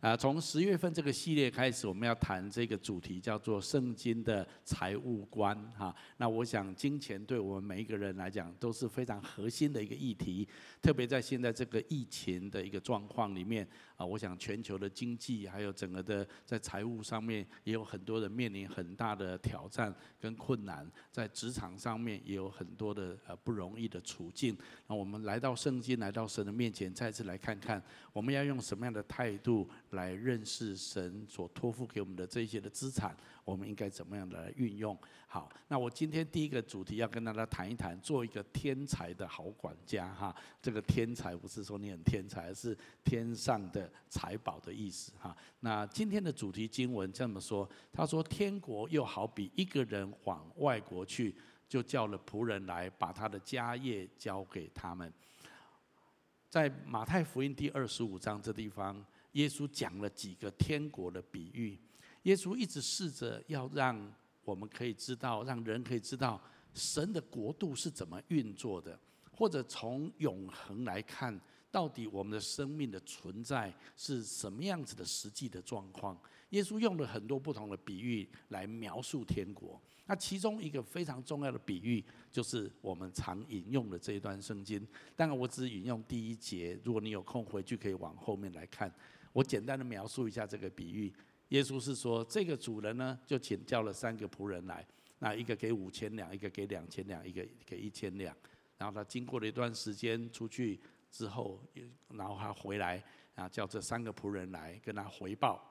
啊，从十月份这个系列开始，我们要谈这个主题叫做“圣经的财务观”哈。那我想，金钱对我们每一个人来讲都是非常核心的一个议题，特别在现在这个疫情的一个状况里面啊，我想全球的经济还有整个的在财务上面也有很多人面临很大的挑战跟困难，在职场上面也有很多的呃不容易的处境。那我们来到圣经，来到神的面前，再次来看看我们要用什么样的态度。来认识神所托付给我们的这些的资产，我们应该怎么样的来运用？好，那我今天第一个主题要跟大家谈一谈，做一个天才的好管家哈。这个天才不是说你很天才，而是天上的财宝的意思哈。那今天的主题经文这么说，他说：“天国又好比一个人往外国去，就叫了仆人来，把他的家业交给他们。”在马太福音第二十五章这地方。耶稣讲了几个天国的比喻，耶稣一直试着要让我们可以知道，让人可以知道神的国度是怎么运作的，或者从永恒来看，到底我们的生命的存在是什么样子的实际的状况。耶稣用了很多不同的比喻来描述天国，那其中一个非常重要的比喻，就是我们常引用的这一段圣经。当然，我只引用第一节，如果你有空回去可以往后面来看。我简单的描述一下这个比喻。耶稣是说，这个主人呢，就请叫了三个仆人来，那一个给五千两，一个给两千两，一个给一千两。然后他经过了一段时间出去之后，然后他回来，然后叫这三个仆人来跟他回报。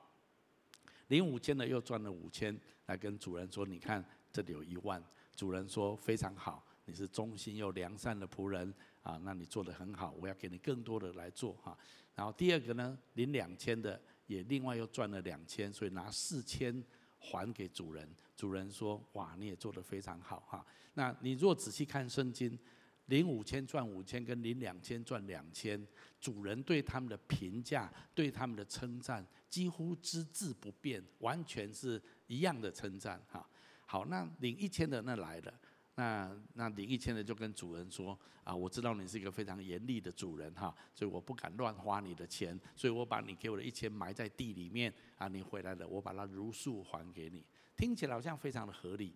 领五千的又赚了五千，来跟主人说：“你看这里有一万。”主人说：“非常好，你是忠心又良善的仆人啊，那你做得很好，我要给你更多的来做哈。”然后第二个呢，领两千的也另外又赚了两千，所以拿四千还给主人。主人说：“哇，你也做得非常好哈。”那你若仔细看圣经，领五千赚五千，跟领两千赚两千，主人对他们的评价、对他们的称赞几乎只字不变，完全是一样的称赞哈。好，那领一千的那来了。那那领一千的就跟主人说啊，我知道你是一个非常严厉的主人哈，所以我不敢乱花你的钱，所以我把你给我的一千埋在地里面啊，你回来了，我把它如数还给你。听起来好像非常的合理。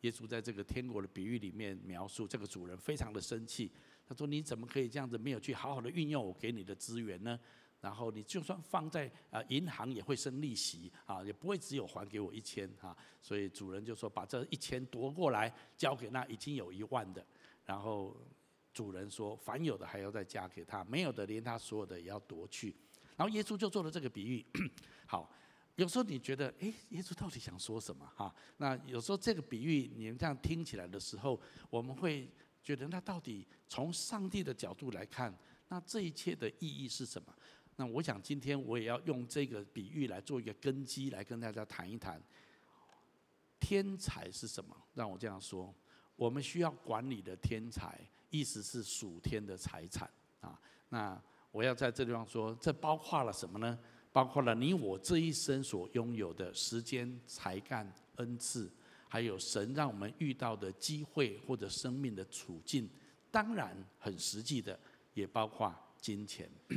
耶稣在这个天国的比喻里面描述这个主人非常的生气，他说，你怎么可以这样子没有去好好的运用我给你的资源呢？然后你就算放在啊银行也会生利息啊，也不会只有还给我一千哈。所以主人就说，把这一千夺过来交给那已经有一万的。然后主人说，凡有的还要再加给他，没有的连他所有的也要夺去。然后耶稣就做了这个比喻。好，有时候你觉得哎，耶稣到底想说什么哈？那有时候这个比喻你们这样听起来的时候，我们会觉得那到底从上帝的角度来看，那这一切的意义是什么？那我想今天我也要用这个比喻来做一个根基，来跟大家谈一谈天才是什么。让我这样说，我们需要管理的天才，意思是属天的财产啊。那我要在这地方说，这包括了什么呢？包括了你我这一生所拥有的时间、才干、恩赐，还有神让我们遇到的机会或者生命的处境。当然，很实际的，也包括金钱。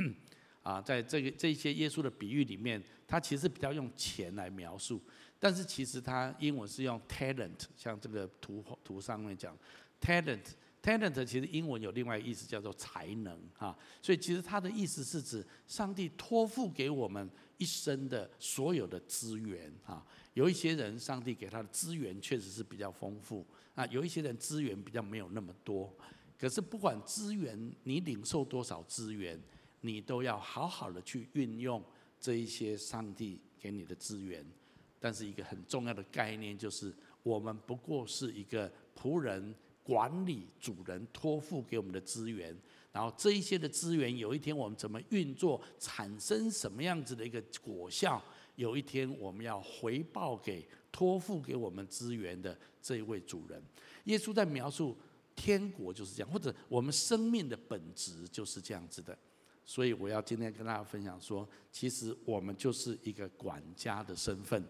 啊，在这个这些耶稣的比喻里面，他其实比较用钱来描述，但是其实他英文是用 talent，像这个图图上面讲 talent，talent 其实英文有另外一个意思叫做才能哈，所以其实他的意思是指上帝托付给我们一生的所有的资源哈，有一些人上帝给他的资源确实是比较丰富，啊，有一些人资源比较没有那么多，可是不管资源你领受多少资源。你都要好好的去运用这一些上帝给你的资源，但是一个很重要的概念就是，我们不过是一个仆人管理主人托付给我们的资源，然后这一些的资源有一天我们怎么运作，产生什么样子的一个果效，有一天我们要回报给托付给我们资源的这一位主人。耶稣在描述天国就是这样，或者我们生命的本质就是这样子的。所以我要今天跟大家分享说，其实我们就是一个管家的身份。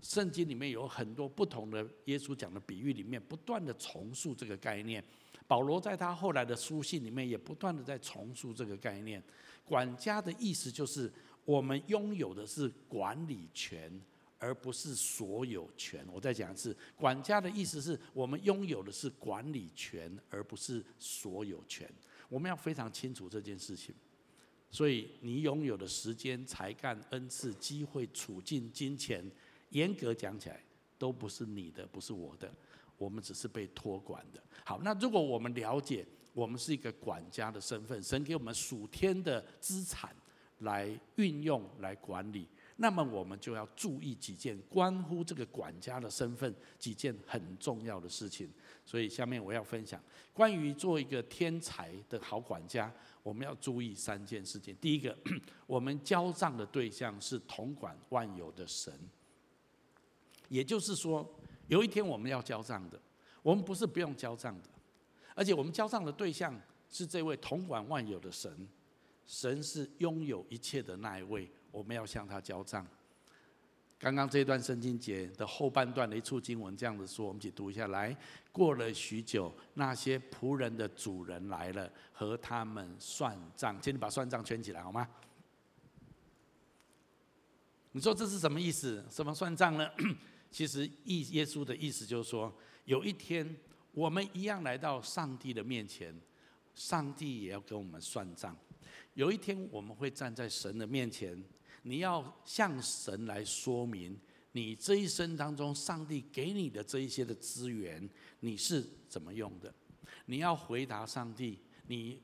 圣经里面有很多不同的耶稣讲的比喻，里面不断的重塑这个概念。保罗在他后来的书信里面也不断的在重塑这个概念。管家的意思就是我们拥有的是管理权，而不是所有权。我再讲一次，管家的意思是我们拥有的是管理权，而不是所有权。我们要非常清楚这件事情。所以，你拥有的时间、才干、恩赐、机会、处境、金钱，严格讲起来，都不是你的，不是我的。我们只是被托管的。好，那如果我们了解，我们是一个管家的身份，神给我们属天的资产来运用、来管理，那么我们就要注意几件关乎这个管家的身份几件很重要的事情。所以，下面我要分享关于做一个天才的好管家。我们要注意三件事情。第一个，我们交账的对象是统管万有的神，也就是说，有一天我们要交账的，我们不是不用交账的，而且我们交账的对象是这位统管万有的神，神是拥有一切的那一位，我们要向他交账。刚刚这段圣经节的后半段的一处经文这样子说，我们一起读一下来。过了许久，那些仆人的主人来了，和他们算账。请你把算账圈起来好吗？你说这是什么意思？什么算账呢？其实意耶稣的意思就是说，有一天我们一样来到上帝的面前，上帝也要跟我们算账。有一天我们会站在神的面前。你要向神来说明，你这一生当中，上帝给你的这一些的资源，你是怎么用的？你要回答上帝，你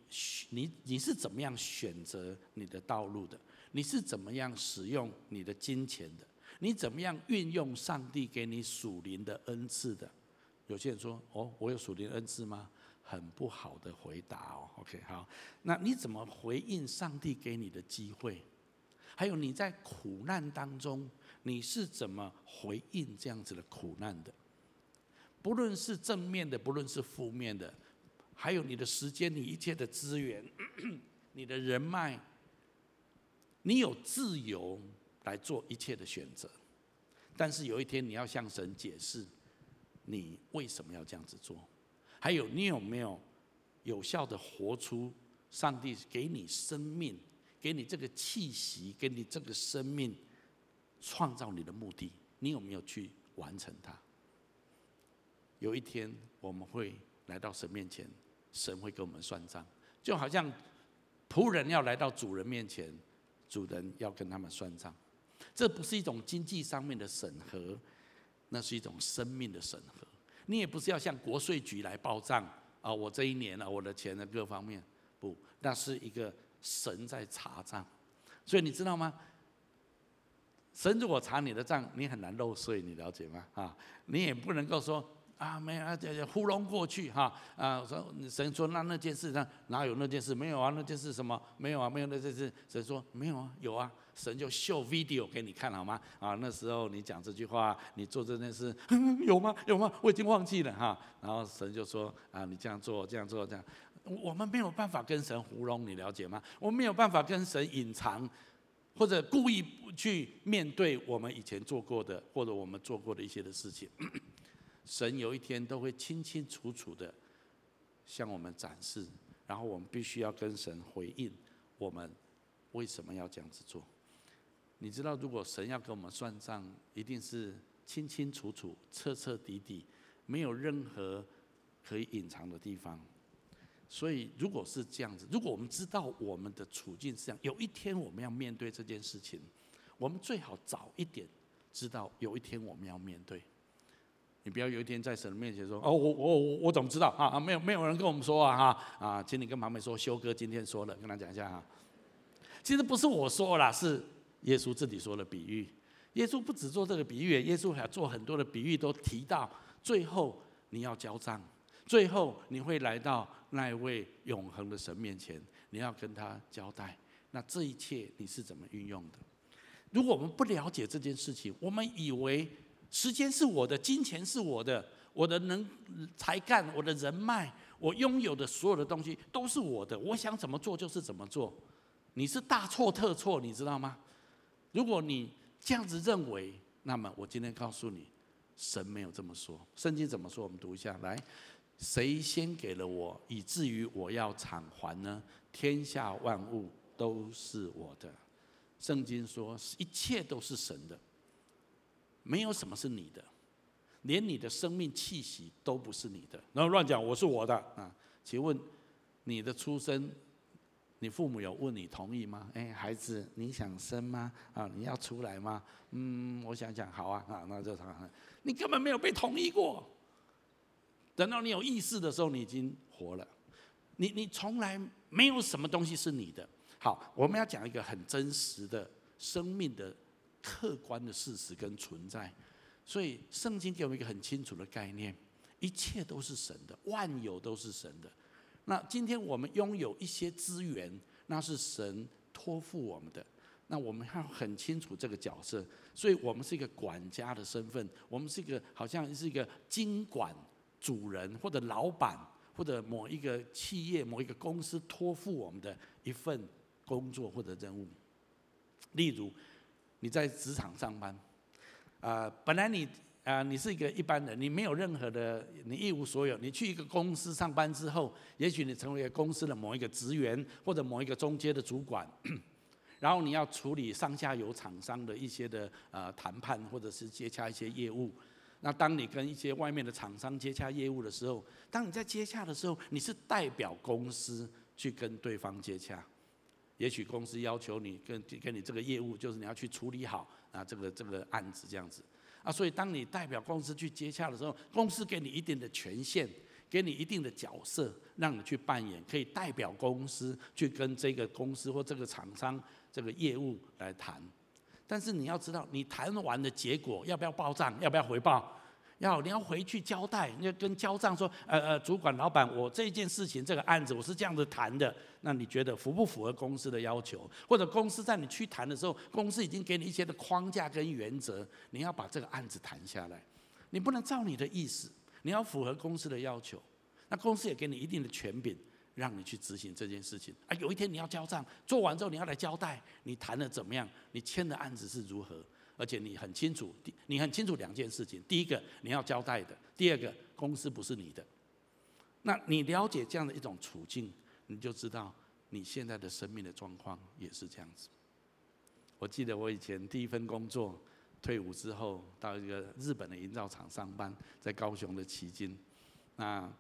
你你是怎么样选择你的道路的？你是怎么样使用你的金钱的？你怎么样运用上帝给你属灵的恩赐的？有些人说：“哦，我有属灵恩赐吗？”很不好的回答哦。OK，好，那你怎么回应上帝给你的机会？还有你在苦难当中，你是怎么回应这样子的苦难的？不论是正面的，不论是负面的，还有你的时间，你一切的资源，你的人脉，你有自由来做一切的选择。但是有一天你要向神解释，你为什么要这样子做？还有你有没有有效的活出上帝给你生命？给你这个气息，给你这个生命，创造你的目的，你有没有去完成它？有一天我们会来到神面前，神会跟我们算账，就好像仆人要来到主人面前，主人要跟他们算账。这不是一种经济上面的审核，那是一种生命的审核。你也不是要向国税局来报账啊，我这一年啊，我的钱的各方面，不，那是一个。神在查账，所以你知道吗？神如果查你的账，你很难漏税，你了解吗？啊，你也不能够说啊，没有啊，这这糊弄过去哈啊。说神说那那件事上哪有那件事？没有啊，那件事什么？没有啊，没有那件事。神说没有啊，有啊。神就秀 video 给你看好吗？啊，那时候你讲这句话，你做这件事，有吗？有吗？我已经忘记了哈。然后神就说啊，你这样做，这样做，这样。我们没有办法跟神糊弄，你了解吗？我们没有办法跟神隐藏，或者故意不去面对我们以前做过的，或者我们做过的一些的事情。神有一天都会清清楚楚的向我们展示，然后我们必须要跟神回应，我们为什么要这样子做？你知道，如果神要跟我们算账，一定是清清楚楚、彻彻底底，没有任何可以隐藏的地方。所以，如果是这样子，如果我们知道我们的处境是这样，有一天我们要面对这件事情，我们最好早一点知道有一天我们要面对。你不要有一天在神的面前说：“哦，我我我我怎么知道啊？啊，没有没有人跟我们说啊哈啊，请你跟旁边说，修哥今天说了，跟他讲一下哈。其实不是我说啦，是耶稣自己说的比喻。耶稣不只做这个比喻，耶稣还做很多的比喻，都提到最后你要交账。最后你会来到那一位永恒的神面前，你要跟他交代。那这一切你是怎么运用的？如果我们不了解这件事情，我们以为时间是我的，金钱是我的，我的能才干，我的人脉，我拥有的所有的东西都是我的，我想怎么做就是怎么做。你是大错特错，你知道吗？如果你这样子认为，那么我今天告诉你，神没有这么说。圣经怎么说？我们读一下来。谁先给了我，以至于我要偿还呢？天下万物都是我的。圣经说一切都是神的，没有什么是你的，连你的生命气息都不是你的。然后乱讲，我是我的啊？请问你的出生，你父母有问你同意吗？哎，孩子，你想生吗？啊，你要出来吗？嗯，我想想，好啊，啊，那就好。你根本没有被同意过。等到你有意识的时候，你已经活了。你你从来没有什么东西是你的。好，我们要讲一个很真实的生命的客观的事实跟存在。所以圣经给我们一个很清楚的概念：一切都是神的，万有都是神的。那今天我们拥有一些资源，那是神托付我们的。那我们要很清楚这个角色，所以我们是一个管家的身份，我们是一个好像是一个经管。主人或者老板或者某一个企业、某一个公司托付我们的一份工作或者任务，例如你在职场上班，啊，本来你啊，你是一个一般人，你没有任何的，你一无所有。你去一个公司上班之后，也许你成为了公司的某一个职员或者某一个中阶的主管，然后你要处理上下游厂商的一些的呃谈判，或者是接洽一些业务。那当你跟一些外面的厂商接洽业务的时候，当你在接洽的时候，你是代表公司去跟对方接洽。也许公司要求你跟跟你这个业务，就是你要去处理好啊这个这个案子这样子。啊，所以当你代表公司去接洽的时候，公司给你一定的权限，给你一定的角色，让你去扮演，可以代表公司去跟这个公司或这个厂商这个业务来谈。但是你要知道，你谈完的结果要不要报账？要不要回报？要，你要回去交代，你要跟交账说，呃呃，主管老板，我这件事情这个案子我是这样子谈的，那你觉得符不符合公司的要求？或者公司在你去谈的时候，公司已经给你一些的框架跟原则，你要把这个案子谈下来，你不能照你的意思，你要符合公司的要求。那公司也给你一定的权柄。让你去执行这件事情啊！有一天你要交账，做完之后你要来交代，你谈的怎么样？你签的案子是如何？而且你很清楚，你很清楚两件事情：第一个你要交代的，第二个公司不是你的。那你了解这样的一种处境，你就知道你现在的生命的状况也是这样子。我记得我以前第一份工作，退伍之后到一个日本的营造厂上班，在高雄的旗津，那。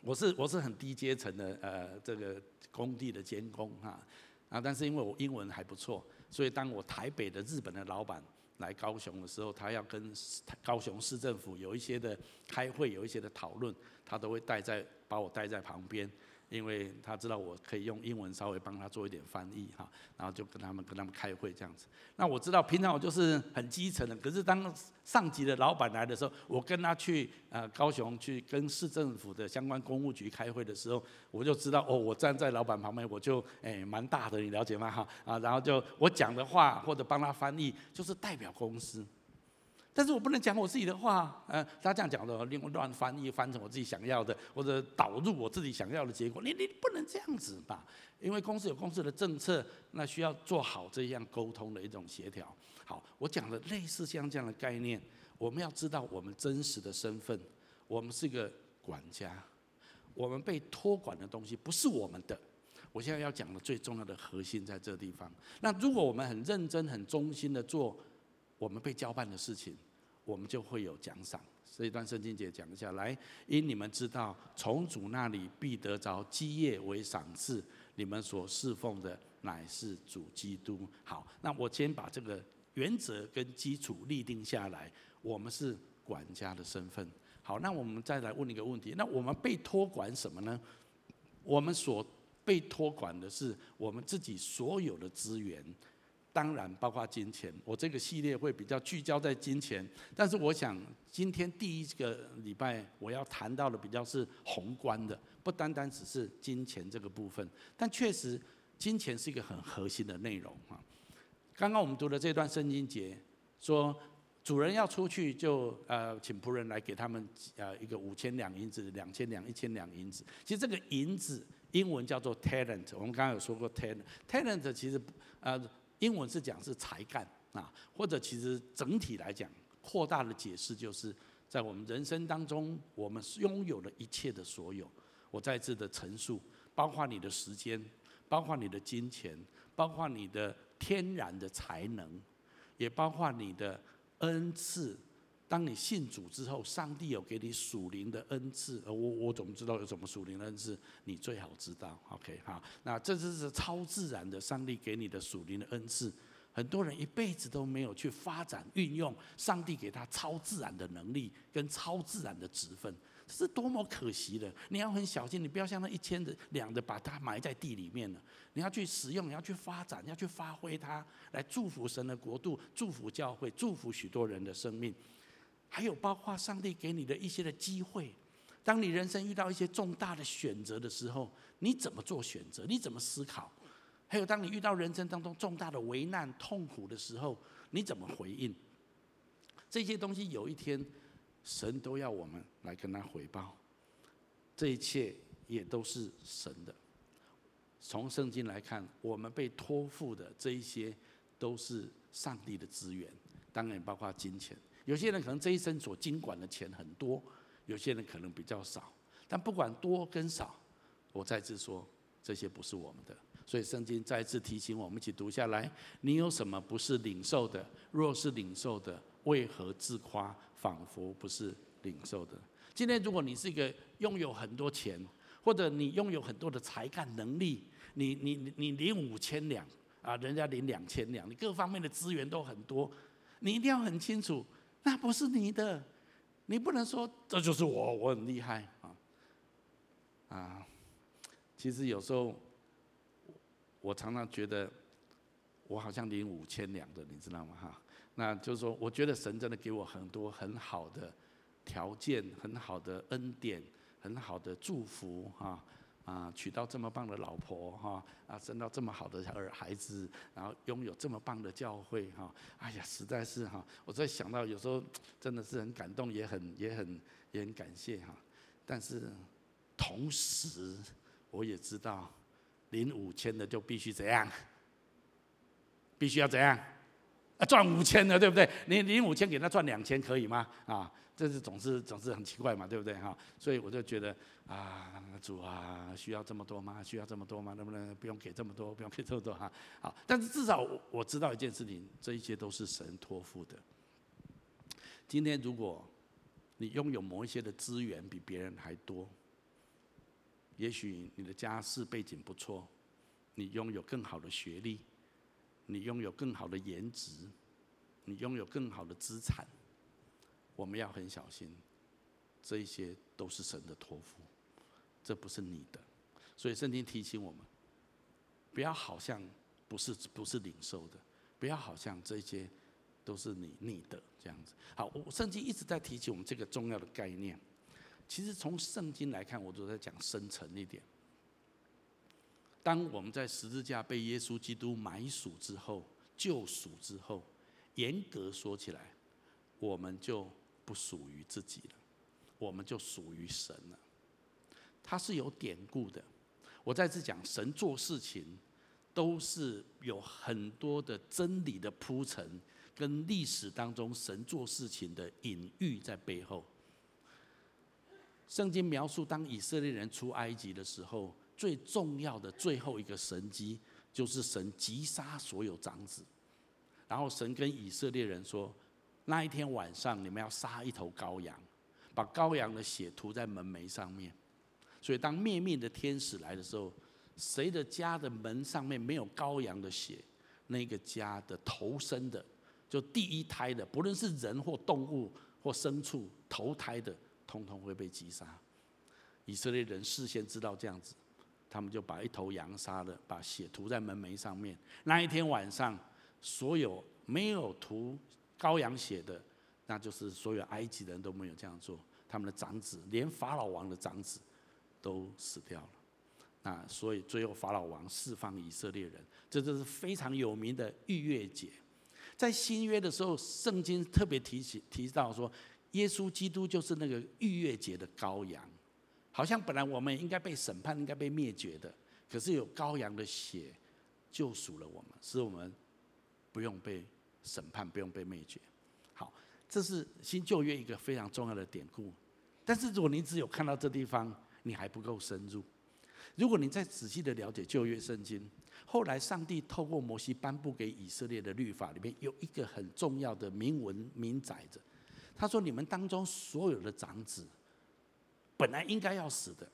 我是我是很低阶层的呃这个工地的监工哈啊，但是因为我英文还不错，所以当我台北的日本的老板来高雄的时候，他要跟高雄市政府有一些的开会，有一些的讨论，他都会带在把我带在旁边。因为他知道我可以用英文稍微帮他做一点翻译哈，然后就跟他们跟他们开会这样子。那我知道平常我就是很基层的，可是当上级的老板来的时候，我跟他去呃高雄去跟市政府的相关公务局开会的时候，我就知道哦，我站在老板旁边，我就哎蛮大的，你了解吗？哈啊，然后就我讲的话或者帮他翻译，就是代表公司。但是我不能讲我自己的话，呃，他这样讲的，另外乱翻译翻成我自己想要的，或者导入我自己想要的结果，你你不能这样子吧？因为公司有公司的政策，那需要做好这样沟通的一种协调。好，我讲的类似像这样的概念，我们要知道我们真实的身份，我们是个管家，我们被托管的东西不是我们的。我现在要讲的最重要的核心在这地方。那如果我们很认真、很忠心的做我们被交办的事情。我们就会有奖赏。这一段圣经节讲一下来，因你们知道，从主那里必得着基业为赏赐。你们所侍奉的乃是主基督。好，那我先把这个原则跟基础立定下来。我们是管家的身份。好，那我们再来问一个问题：那我们被托管什么呢？我们所被托管的是我们自己所有的资源。当然，包括金钱。我这个系列会比较聚焦在金钱，但是我想今天第一个礼拜我要谈到的比较是宏观的，不单单只是金钱这个部分。但确实，金钱是一个很核心的内容啊。刚刚我们读的这段圣经节说，主人要出去就呃请仆人来给他们呃一个五千两银子、两千两、一千两银子。其实这个银子英文叫做 talent，我们刚刚有说过 talent，talent 其实呃。英文是讲是才干啊，或者其实整体来讲，扩大的解释就是在我们人生当中，我们拥有了一切的所有。我再次的陈述，包括你的时间，包括你的金钱，包括你的天然的才能，也包括你的恩赐。当你信主之后，上帝有给你属灵的恩赐，我我怎么知道有什么属灵的恩赐？你最好知道，OK 好，那这就是超自然的，上帝给你的属灵的恩赐。很多人一辈子都没有去发展运用上帝给他超自然的能力跟超自然的职分，这是多么可惜的！你要很小心，你不要像那一千的两的把它埋在地里面了。你要去使用，你要去发展，你要去发挥它，来祝福神的国度，祝福教会，祝福许多人的生命。还有包括上帝给你的一些的机会，当你人生遇到一些重大的选择的时候，你怎么做选择？你怎么思考？还有当你遇到人生当中重大的危难、痛苦的时候，你怎么回应？这些东西有一天，神都要我们来跟他回报。这一切也都是神的。从圣经来看，我们被托付的这一些，都是上帝的资源，当然包括金钱。有些人可能这一生所经管的钱很多，有些人可能比较少。但不管多跟少，我再次说，这些不是我们的。所以圣经再次提醒我们，一起读下来：你有什么不是领受的？若是领受的，为何自夸，仿佛不是领受的？今天如果你是一个拥有很多钱，或者你拥有很多的才干能力，你你你你领五千两啊，人家领两千两，你各方面的资源都很多，你一定要很清楚。那不是你的，你不能说这就是我，我很厉害啊！啊，其实有时候我常常觉得我好像领五千两的，你知道吗？哈，那就是说，我觉得神真的给我很多很好的条件，很好的恩典，很好的祝福哈。啊，娶到这么棒的老婆哈，啊，生到这么好的儿孩子，然后拥有这么棒的教会哈，哎呀，实在是哈，我在想到有时候真的是很感动，也很也很也很感谢哈。但是同时，我也知道领五千的就必须怎样，必须要怎样，啊，赚五千的对不对？你领五千给他赚两千可以吗？啊？这是总是总是很奇怪嘛，对不对哈？所以我就觉得啊，主啊，需要这么多吗？需要这么多吗？能不能不用给这么多？不用给这么多哈？好，但是至少我知道一件事情，这一切都是神托付的。今天如果你拥有某一些的资源比别人还多，也许你的家世背景不错，你拥有更好的学历，你拥有更好的颜值，你拥有更好的资产。我们要很小心，这一些都是神的托付，这不是你的，所以圣经提醒我们，不要好像不是不是领受的，不要好像这些都是你你的这样子。好，我圣经一直在提醒我们这个重要的概念。其实从圣经来看，我都在讲深层一点。当我们在十字架被耶稣基督买赎之后，救赎之后，严格说起来，我们就。不属于自己了，我们就属于神了。它是有典故的。我再次讲，神做事情都是有很多的真理的铺陈，跟历史当中神做事情的隐喻在背后。圣经描述，当以色列人出埃及的时候，最重要的最后一个神迹，就是神击杀所有长子，然后神跟以色列人说。那一天晚上，你们要杀一头羔羊，把羔羊的血涂在门楣上面。所以，当灭命的天使来的时候，谁的家的门上面没有羔羊的血，那个家的头生的，就第一胎的，不论是人或动物或牲畜，头胎的，通通会被击杀。以色列人事先知道这样子，他们就把一头羊杀了，把血涂在门楣上面。那一天晚上，所有没有涂。羔羊血的，那就是所有埃及人都没有这样做。他们的长子，连法老王的长子都死掉了。那所以最后法老王释放以色列人，这就是非常有名的逾越节。在新约的时候，圣经特别提起提到说，耶稣基督就是那个逾越节的羔羊。好像本来我们应该被审判，应该被灭绝的，可是有羔羊的血救赎了我们，使我们不用被。审判不用被灭绝，好，这是新旧约一个非常重要的典故。但是如果你只有看到这地方，你还不够深入。如果你再仔细的了解旧约圣经，后来上帝透过摩西颁布给以色列的律法里面有一个很重要的明文明载着，他说：你们当中所有的长子，本来应该要死的，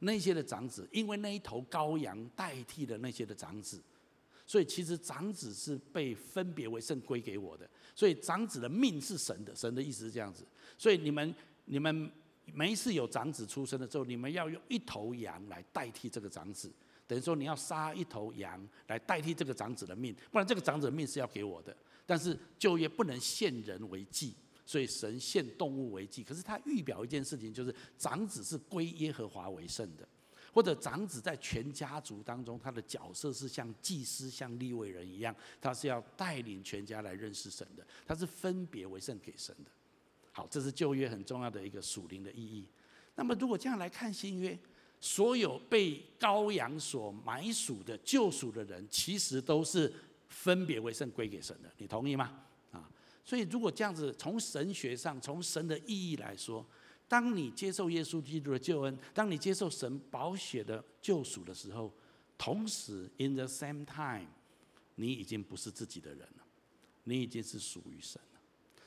那些的长子，因为那一头羔羊代替了那些的长子，所以其实长子是被分别为圣归给我的，所以长子的命是神的，神的意思是这样子，所以你们你们每一次有长子出生的时候，你们要用一头羊来代替这个长子，等于说你要杀一头羊来代替这个长子的命，不然这个长子的命是要给我的，但是就业不能献人为祭。所以神献动物为祭，可是他预表一件事情，就是长子是归耶和华为圣的，或者长子在全家族当中，他的角色是像祭司、像立位人一样，他是要带领全家来认识神的，他是分别为圣给神的。好，这是旧约很重要的一个属灵的意义。那么如果这样来看新约，所有被羔羊所买赎的救赎的人，其实都是分别为圣归给神的，你同意吗？啊所以，如果这样子从神学上、从神的意义来说，当你接受耶稣基督的救恩，当你接受神宝血的救赎的时候，同时 in the same time，你已经不是自己的人了，你已经是属于神了。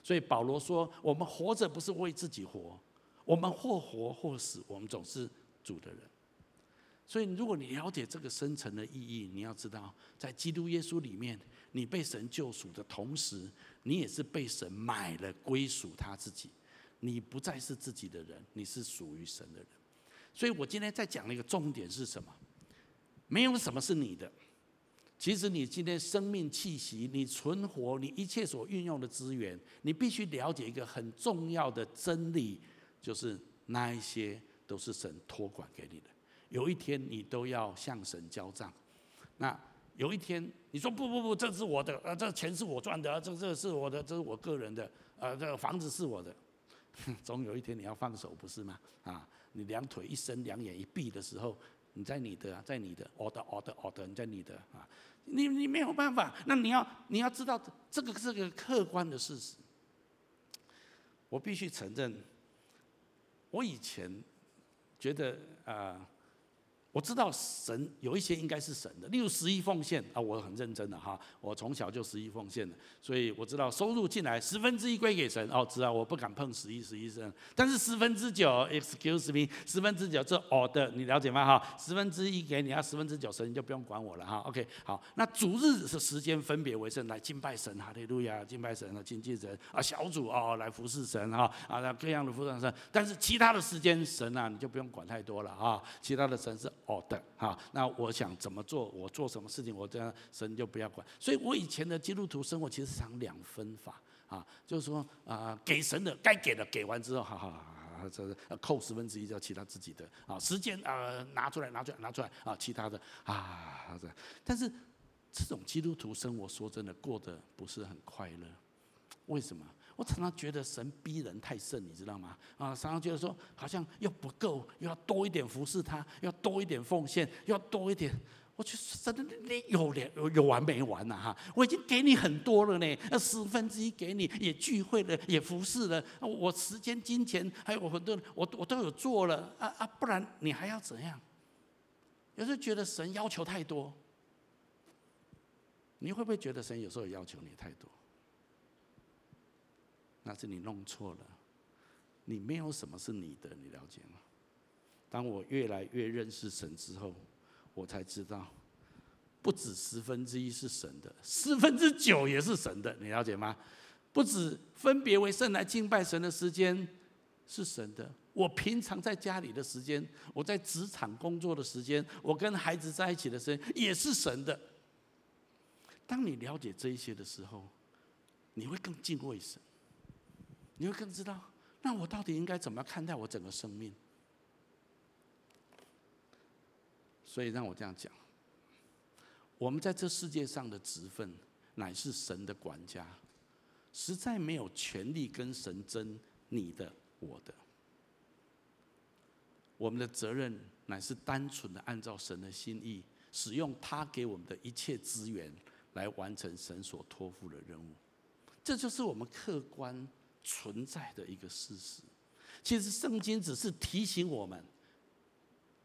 所以保罗说：“我们活着不是为自己活，我们或活或死，我们总是主的人。”所以，如果你了解这个深层的意义，你要知道，在基督耶稣里面，你被神救赎的同时，你也是被神买了，归属他自己。你不再是自己的人，你是属于神的人。所以我今天在讲的一个重点是什么？没有什么是你的。其实你今天生命气息，你存活，你一切所运用的资源，你必须了解一个很重要的真理，就是那一些都是神托管给你的。有一天你都要向神交账。那。有一天，你说不不不，这是我的，呃，这钱是我赚的，这这是我的，这是我个人的，呃，这房子是我的，总有一天你要放手，不是吗？啊，你两腿一伸，两眼一闭的时候，你在你的，在你的，我的，我的，我的，你在你的啊，你你没有办法，那你要你要知道，这个这个客观的事实。我必须承认，我以前觉得啊。我知道神有一些应该是神的，例如十一奉献啊，我很认真的哈，我从小就十一奉献的，所以我知道收入进来十分之一归给神哦，知道我不敢碰十一十一神，但是十分之九，excuse me，十分之九这我的，你了解吗哈？十分之一给你，要十分之九神你就不用管我了哈，OK，好，那主日是时间分别为圣来敬拜神，哈利路亚，敬拜神啊，亲近神啊，小组哦来服侍神哈啊，各样的服侍神，但是其他的时间神啊你就不用管太多了啊，其他的神是。哦的，好，那我想怎么做，我做什么事情，我这样神就不要管。所以我以前的基督徒生活其实是常两分法啊，就是说啊，给神的该给的给完之后，哈哈，这是扣十分之一叫其他自己的啊，时间啊拿出来拿出来拿出来啊，其他的啊这，但是这种基督徒生活说真的过得不是很快乐，为什么？我常常觉得神逼人太甚，你知道吗？啊，常常觉得说好像又不够，又要多一点服侍他，要多一点奉献，要多一点。我觉得真的，你有连有有完没完呐？哈，我已经给你很多了呢，那十分之一给你，也聚会了，也服侍了，我时间、金钱还有很多，我我都有做了啊啊，不然你还要怎样？有时候觉得神要求太多，你会不会觉得神有时候要求你太多？那是你弄错了，你没有什么是你的，你了解吗？当我越来越认识神之后，我才知道，不止十分之一是神的，十分之九也是神的，你了解吗？不止分别为圣来敬拜神的时间是神的，我平常在家里的时间，我在职场工作的时间，我跟孩子在一起的时间也是神的。当你了解这一些的时候，你会更敬畏神。你会更知道，那我到底应该怎么看待我整个生命？所以让我这样讲，我们在这世界上的职分乃是神的管家，实在没有权利跟神争你的我的。我们的责任乃是单纯的按照神的心意，使用他给我们的一切资源来完成神所托付的任务。这就是我们客观。存在的一个事实，其实圣经只是提醒我们，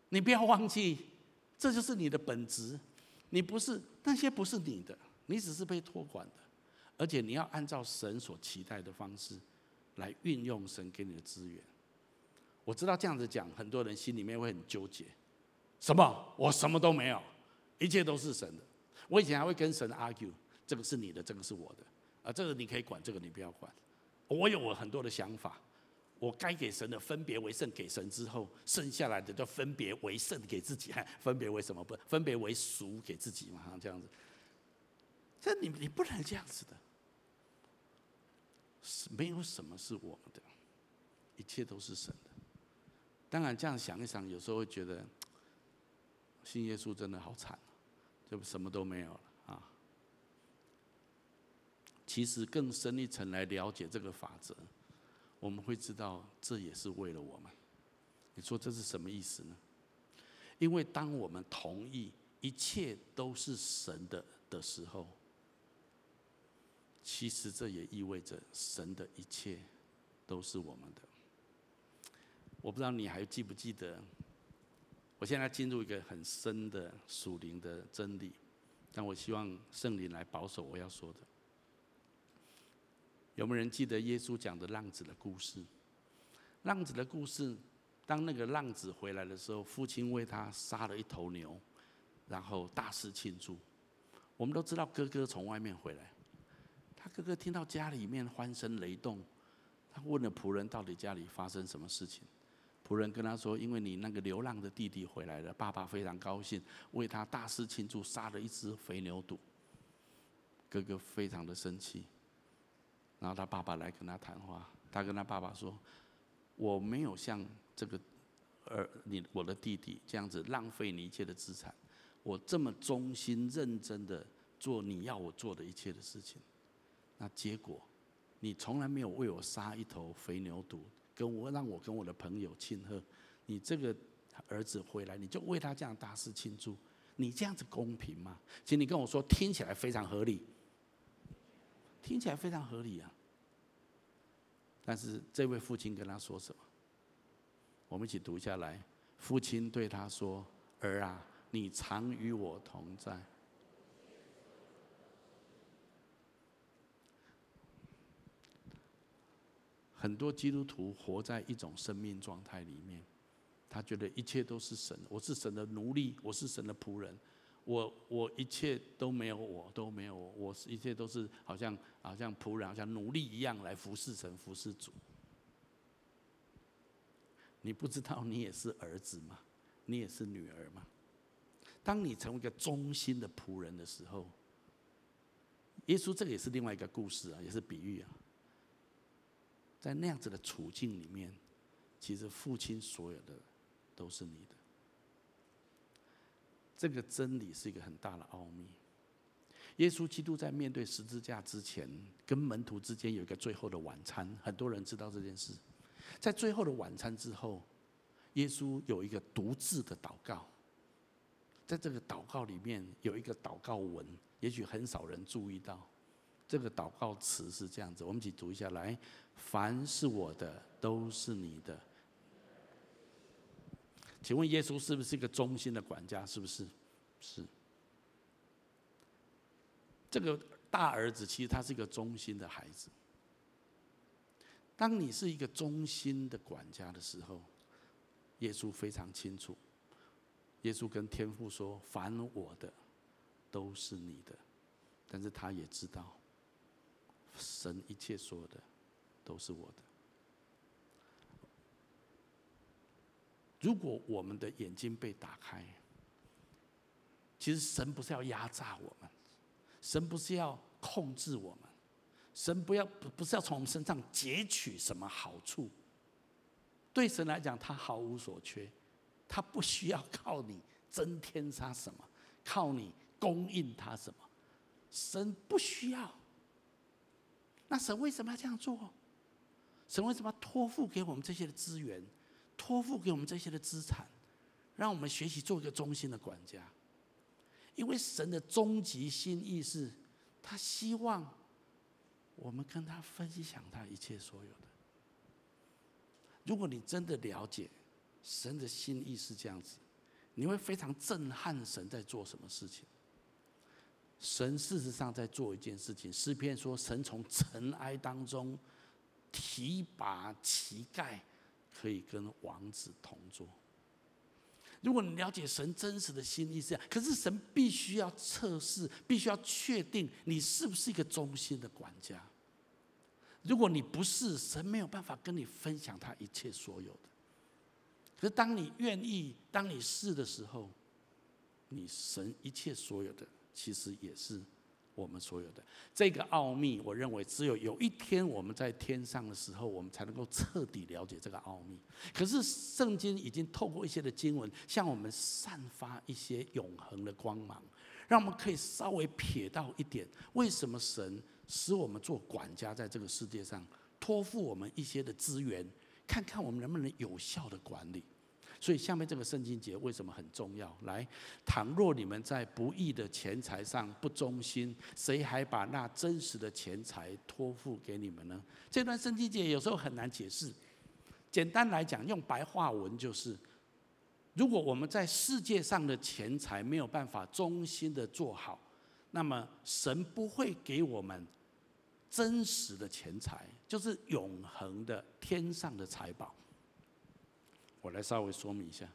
你不要忘记，这就是你的本质。你不是那些不是你的，你只是被托管的，而且你要按照神所期待的方式来运用神给你的资源。我知道这样子讲，很多人心里面会很纠结。什么？我什么都没有，一切都是神的。我以前还会跟神 argue，这个是你的，这个是我的，啊，这个你可以管，这个你不要管。我有我很多的想法，我该给神的分别为圣给神之后，剩下来的就分别为圣给自己，分别为什么不？分别为赎给自己嘛，这样子。这你你不能这样子的，是没有什么是我们的，一切都是神的。当然这样想一想，有时候会觉得。信耶稣真的好惨，就什么都没有了！其实更深一层来了解这个法则，我们会知道这也是为了我们。你说这是什么意思呢？因为当我们同意一切都是神的的时候，其实这也意味着神的一切都是我们的。我不知道你还记不记得？我现在进入一个很深的属灵的真理，但我希望圣灵来保守我要说的。有没有人记得耶稣讲的浪子的故事？浪子的故事，当那个浪子回来的时候，父亲为他杀了一头牛，然后大肆庆祝。我们都知道哥哥从外面回来，他哥哥听到家里面欢声雷动，他问了仆人到底家里发生什么事情。仆人跟他说：“因为你那个流浪的弟弟回来了，爸爸非常高兴，为他大肆庆祝，杀了一只肥牛肚。”哥哥非常的生气，然后他爸爸来跟他谈话，他跟他爸爸说：“我没有像这个儿你我的弟弟这样子浪费你一切的资产，我这么忠心认真的做你要我做的一切的事情，那结果你从来没有为我杀一头肥牛犊。”跟我让我跟我的朋友庆贺，你这个儿子回来，你就为他这样大肆庆祝，你这样子公平吗？请你跟我说，听起来非常合理，听起来非常合理啊。但是这位父亲跟他说什么？我们一起读下来。父亲对他说：“儿啊，你常与我同在。”很多基督徒活在一种生命状态里面，他觉得一切都是神，我是神的奴隶，我是神的仆人，我我一切都没有，我都没有，我一切都是好像好像仆人，好像奴隶一样来服侍神、服侍主。你不知道你也是儿子吗？你也是女儿吗？当你成为一个忠心的仆人的时候，耶稣这个也是另外一个故事啊，也是比喻啊。在那样子的处境里面，其实父亲所有的都是你的。这个真理是一个很大的奥秘。耶稣基督在面对十字架之前，跟门徒之间有一个最后的晚餐，很多人知道这件事。在最后的晚餐之后，耶稣有一个独自的祷告。在这个祷告里面有一个祷告文，也许很少人注意到。这个祷告词是这样子，我们一起读一下来。凡是我的，都是你的。请问耶稣是不是一个忠心的管家？是不是？是。这个大儿子其实他是一个忠心的孩子。当你是一个忠心的管家的时候，耶稣非常清楚。耶稣跟天父说：“凡我的，都是你的。”但是他也知道，神一切所有的。都是我的。如果我们的眼睛被打开，其实神不是要压榨我们，神不是要控制我们，神不要不是要从我们身上截取什么好处。对神来讲，他毫无所缺，他不需要靠你增添他什么，靠你供应他什么，神不需要。那神为什么要这样做？神为什么要托付给我们这些的资源，托付给我们这些的资产，让我们学习做一个忠心的管家？因为神的终极心意是，他希望我们跟他分享他一切所有的。如果你真的了解神的心意是这样子，你会非常震撼神在做什么事情。神事实上在做一件事情，诗篇说：“神从尘埃当中提拔乞丐，可以跟王子同坐。”如果你了解神真实的心意是这样，可是神必须要测试，必须要确定你是不是一个忠心的管家。如果你不是，神没有办法跟你分享他一切所有的。可是当你愿意，当你是的时候，你神一切所有的，其实也是我们所有的。这个奥秘，我认为只有有一天我们在天上的时候，我们才能够彻底了解这个奥秘。可是圣经已经透过一些的经文，向我们散发一些永恒的光芒，让我们可以稍微瞥到一点，为什么神使我们做管家，在这个世界上托付我们一些的资源。看看我们能不能有效的管理，所以下面这个圣经节为什么很重要？来，倘若你们在不义的钱财上不忠心，谁还把那真实的钱财托付给你们呢？这段圣经节有时候很难解释。简单来讲，用白话文就是：如果我们在世界上的钱财没有办法忠心的做好，那么神不会给我们。真实的钱财就是永恒的天上的财宝。我来稍微说明一下，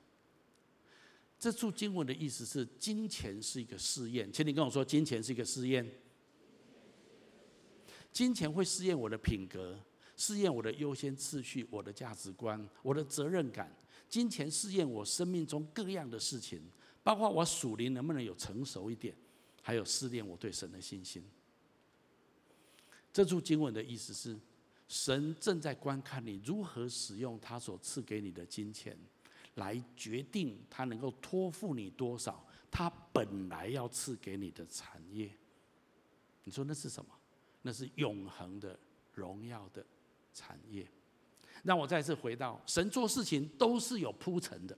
这处经文的意思是：金钱是一个试验。请你跟我说，金钱是一个试验。金钱会试验我的品格，试验我的优先次序、我的价值观、我的责任感。金钱试验我生命中各样的事情，包括我属灵能不能有成熟一点，还有试炼我对神的信心。这处经文的意思是，神正在观看你如何使用他所赐给你的金钱，来决定他能够托付你多少，他本来要赐给你的产业。你说那是什么？那是永恒的荣耀的产业。让我再次回到，神做事情都是有铺陈的。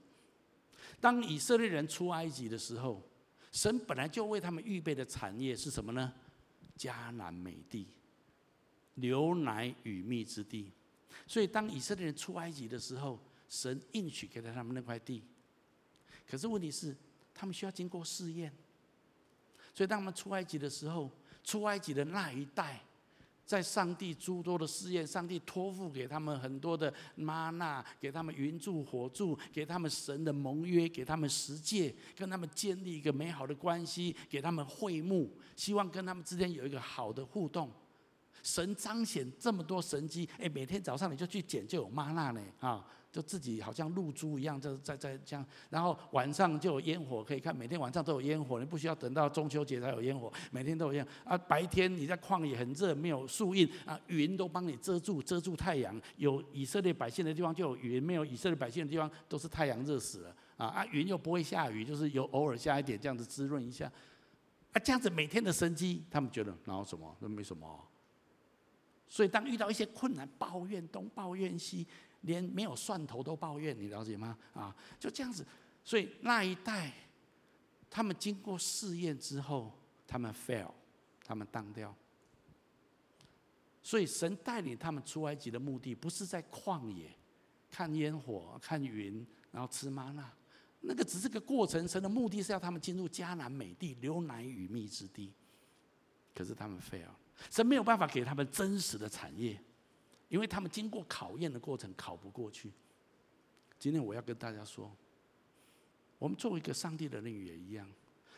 当以色列人出埃及的时候，神本来就为他们预备的产业是什么呢？迦南美地。牛奶与蜜之地，所以当以色列人出埃及的时候，神应许给了他们那块地。可是问题是，他们需要经过试验。所以当他们出埃及的时候，出埃及的那一代，在上帝诸多的试验，上帝托付给他们很多的吗哪，给他们云柱火柱，给他们神的盟约，给他们十诫，跟他们建立一个美好的关系，给他们会幕，希望跟他们之间有一个好的互动。神彰显这么多神迹，哎，每天早上你就去捡就有吗哪呢，啊，就自己好像露珠一样，就在在这样，然后晚上就有烟火可以看，每天晚上都有烟火，你不需要等到中秋节才有烟火，每天都有烟。啊，白天你在旷野很热，没有树荫，啊，云都帮你遮住，遮住太阳。有以色列百姓的地方就有云，没有以色列百姓的地方都是太阳热死了。啊啊，云又不会下雨，就是有偶尔下一点这样子滋润一下。啊，这样子每天的生机，他们觉得然后什么？那没什么。所以，当遇到一些困难，抱怨东抱怨西，连没有蒜头都抱怨，你了解吗？啊，就这样子。所以那一代，他们经过试验之后，他们 fail，他们当掉。所以神带领他们出埃及的目的，不是在旷野看烟火、看云，然后吃吗哪，那个只是个过程。神的目的是要他们进入迦南美地，流奶与蜜之地。可是他们 fail。神没有办法给他们真实的产业，因为他们经过考验的过程考不过去。今天我要跟大家说，我们作为一个上帝的儿女也一样，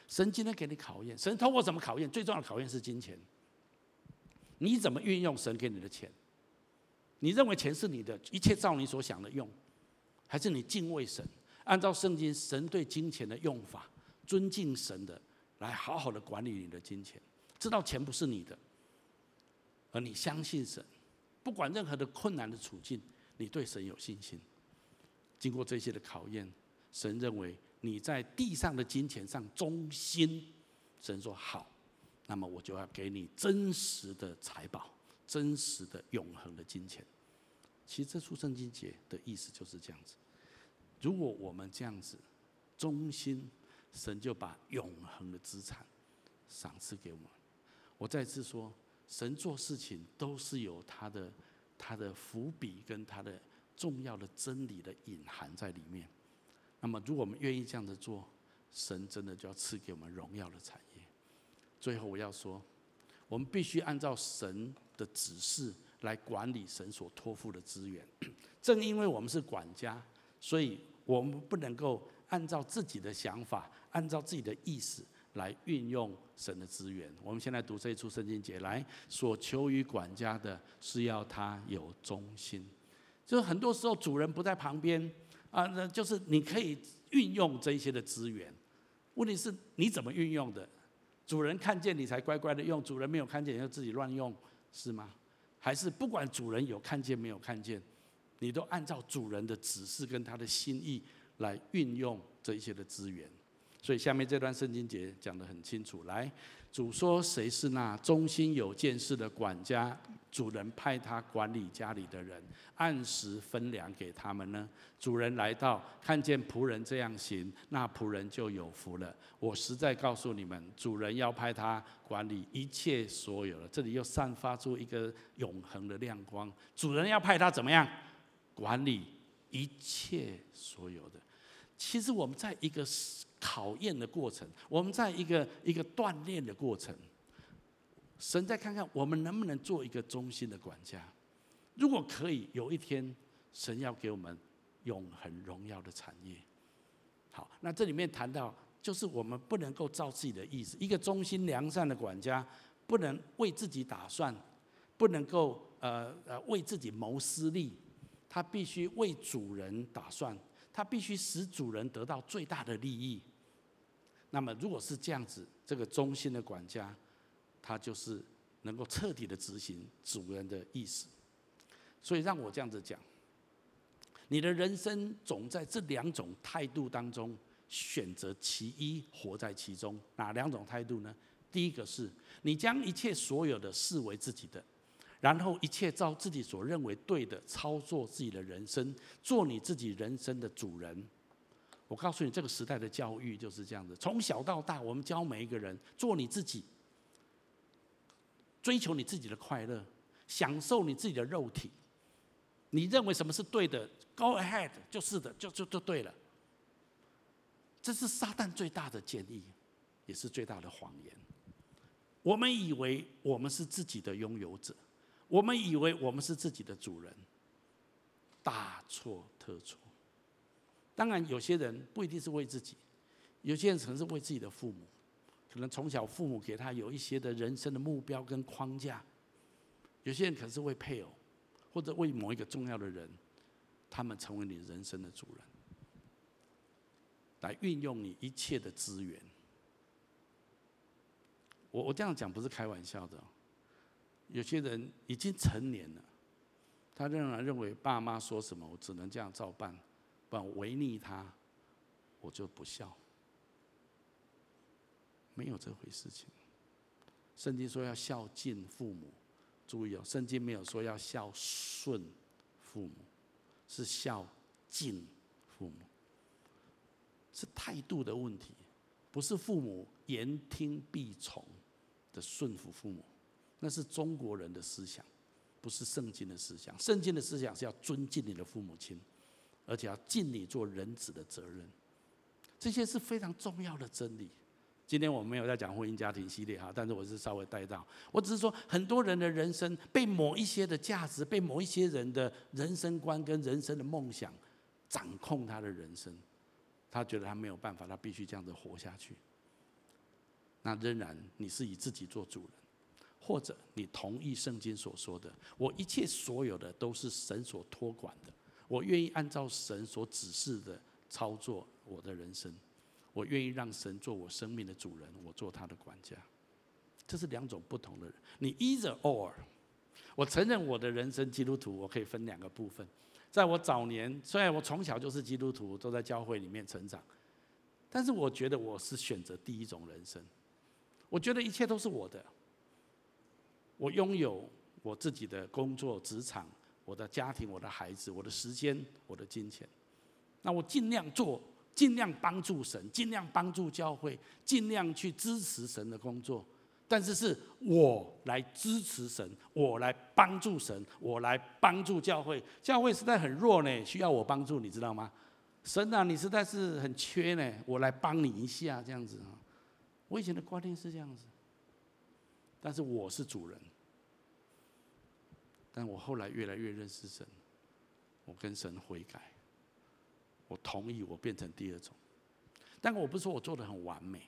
神今天给你考验，神通过什么考验？最重要的考验是金钱。你怎么运用神给你的钱？你认为钱是你的，一切照你所想的用，还是你敬畏神，按照圣经神对金钱的用法，尊敬神的，来好好的管理你的金钱，知道钱不是你的。而你相信神，不管任何的困难的处境，你对神有信心。经过这些的考验，神认为你在地上的金钱上忠心，神说好，那么我就要给你真实的财宝，真实的永恒的金钱。其实这处圣经节的意思就是这样子。如果我们这样子忠心，神就把永恒的资产赏赐给我们。我再次说。神做事情都是有他的、他的伏笔跟他的重要的真理的隐含在里面。那么，如果我们愿意这样子做，神真的就要赐给我们荣耀的产业。最后，我要说，我们必须按照神的指示来管理神所托付的资源。正因为我们是管家，所以我们不能够按照自己的想法，按照自己的意思来运用神的资源。我们先来读这一处圣经节，来，所求于管家的是要他有忠心。就是很多时候主人不在旁边啊，那就是你可以运用这一些的资源。问题是你怎么运用的？主人看见你才乖乖的用，主人没有看见你就自己乱用，是吗？还是不管主人有看见没有看见，你都按照主人的指示跟他的心意来运用这一些的资源？所以下面这段圣经节讲得很清楚，来。主说：“谁是那忠心有见识的管家？主人派他管理家里的人，按时分粮给他们呢？主人来到，看见仆人这样行，那仆人就有福了。我实在告诉你们，主人要派他管理一切所有的。这里又散发出一个永恒的亮光。主人要派他怎么样管理一切所有的？其实我们在一个。”考验的过程，我们在一个一个锻炼的过程。神再看看我们能不能做一个忠心的管家。如果可以，有一天神要给我们永恒荣耀的产业。好，那这里面谈到，就是我们不能够照自己的意思。一个忠心良善的管家，不能为自己打算，不能够呃呃为自己谋私利，他必须为主人打算。他必须使主人得到最大的利益。那么，如果是这样子，这个忠心的管家，他就是能够彻底的执行主人的意思。所以，让我这样子讲：你的人生总在这两种态度当中选择其一，活在其中。哪两种态度呢？第一个是你将一切所有的视为自己的。然后一切照自己所认为对的操作自己的人生，做你自己人生的主人。我告诉你，这个时代的教育就是这样子。从小到大，我们教每一个人做你自己，追求你自己的快乐，享受你自己的肉体。你认为什么是对的？Go ahead，就是的，就就就对了。这是撒旦最大的建议，也是最大的谎言。我们以为我们是自己的拥有者。我们以为我们是自己的主人，大错特错。当然，有些人不一定是为自己，有些人可能是为自己的父母，可能从小父母给他有一些的人生的目标跟框架。有些人可能是为配偶，或者为某一个重要的人，他们成为你人生的主人，来运用你一切的资源。我我这样讲不是开玩笑的。有些人已经成年了，他仍然认为爸妈说什么，我只能这样照办，不然违逆他，我就不孝。没有这回事情。圣经说要孝敬父母，注意哦，圣经没有说要孝顺父母，是孝敬父母，是态度的问题，不是父母言听必从的顺服父母。那是中国人的思想，不是圣经的思想。圣经的思想是要尊敬你的父母亲，而且要尽你做人子的责任。这些是非常重要的真理。今天我没有在讲婚姻家庭系列哈，但是我是稍微带到。我只是说，很多人的人生被某一些的价值，被某一些人的人生观跟人生的梦想掌控他的人生，他觉得他没有办法，他必须这样子活下去。那仍然你是以自己做主人。或者你同意圣经所说的，我一切所有的都是神所托管的，我愿意按照神所指示的操作我的人生，我愿意让神做我生命的主人，我做他的管家。这是两种不同的人。你 either or，我承认我的人生基督徒，我可以分两个部分。在我早年，虽然我从小就是基督徒，都在教会里面成长，但是我觉得我是选择第一种人生。我觉得一切都是我的。我拥有我自己的工作、职场、我的家庭、我的孩子、我的时间、我的金钱。那我尽量做，尽量帮助神，尽量帮助教会，尽量去支持神的工作。但是是我来支持神，我来帮助神，我来帮助教会。教会实在很弱呢，需要我帮助，你知道吗？神啊，你实在是很缺呢，我来帮你一下这样子啊。我以前的观念是这样子，但是我是主人，但我后来越来越认识神，我跟神悔改，我同意我变成第二种，但我不是说我做的很完美，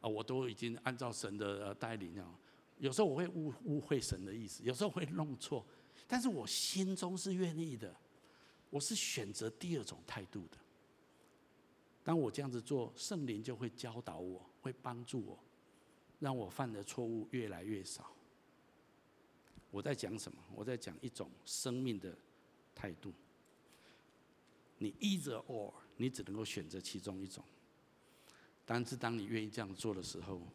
啊，我都已经按照神的带领啊，有时候我会误误会神的意思，有时候会弄错，但是我心中是愿意的，我是选择第二种态度的。当我这样子做，圣灵就会教导我，会帮助我，让我犯的错误越来越少。我在讲什么？我在讲一种生命的态度。你 either or，你只能够选择其中一种。但是当你愿意这样做的时候，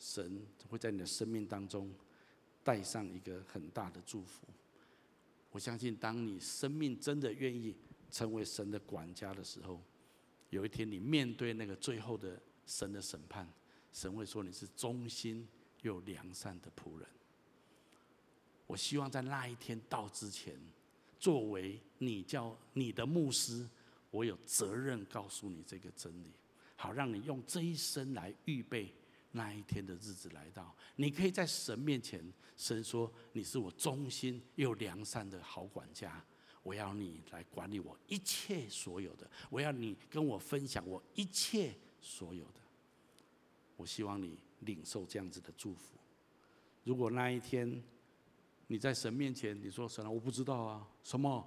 神会在你的生命当中带上一个很大的祝福。我相信，当你生命真的愿意成为神的管家的时候，有一天，你面对那个最后的神的审判，神会说你是忠心又良善的仆人。我希望在那一天到之前，作为你叫你的牧师，我有责任告诉你这个真理，好让你用这一生来预备那一天的日子来到。你可以在神面前，神说你是我忠心又良善的好管家。我要你来管理我一切所有的，我要你跟我分享我一切所有的。我希望你领受这样子的祝福。如果那一天你在神面前，你说神啊，我不知道啊，什么？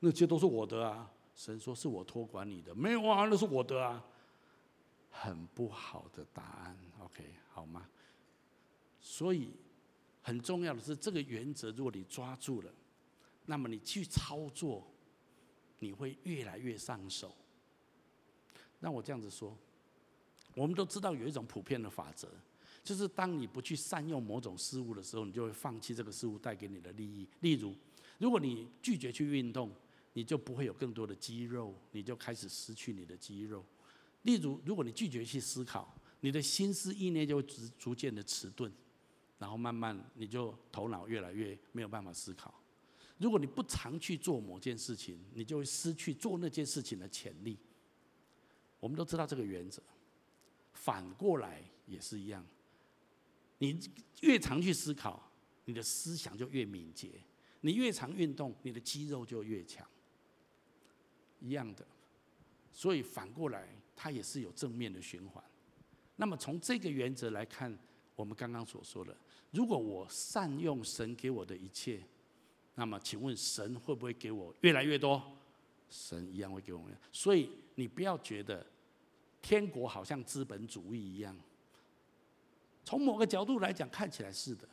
那些都是我的啊。神说是我托管你的，没有啊，那是我的啊。很不好的答案，OK，好吗？所以很重要的是这个原则，如果你抓住了。那么你去操作，你会越来越上手。那我这样子说，我们都知道有一种普遍的法则，就是当你不去善用某种事物的时候，你就会放弃这个事物带给你的利益。例如，如果你拒绝去运动，你就不会有更多的肌肉，你就开始失去你的肌肉。例如，如果你拒绝去思考，你的心思意念就会逐逐渐的迟钝，然后慢慢你就头脑越来越没有办法思考。如果你不常去做某件事情，你就会失去做那件事情的潜力。我们都知道这个原则，反过来也是一样。你越常去思考，你的思想就越敏捷；你越常运动，你的肌肉就越强。一样的，所以反过来，它也是有正面的循环。那么从这个原则来看，我们刚刚所说的，如果我善用神给我的一切。那么，请问神会不会给我越来越多？神一样会给我们。所以你不要觉得天国好像资本主义一样。从某个角度来讲，看起来是的。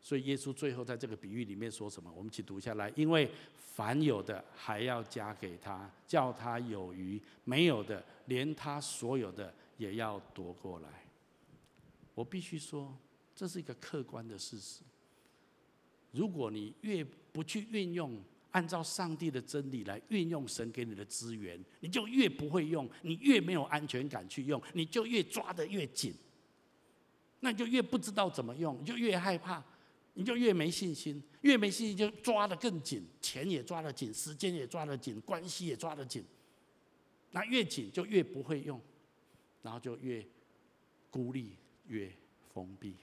所以耶稣最后在这个比喻里面说什么？我们一起读下来。因为凡有的还要加给他，叫他有余；没有的，连他所有的也要夺过来。我必须说，这是一个客观的事实。如果你越不去运用，按照上帝的真理来运用神给你的资源，你就越不会用，你越没有安全感去用，你就越抓得越紧，那你就越不知道怎么用，你就越害怕，你就越没信心，越没信心就抓得更紧，钱也抓得紧，时间也抓得紧，关系也抓得紧，那越紧就越不会用，然后就越孤立，越封闭。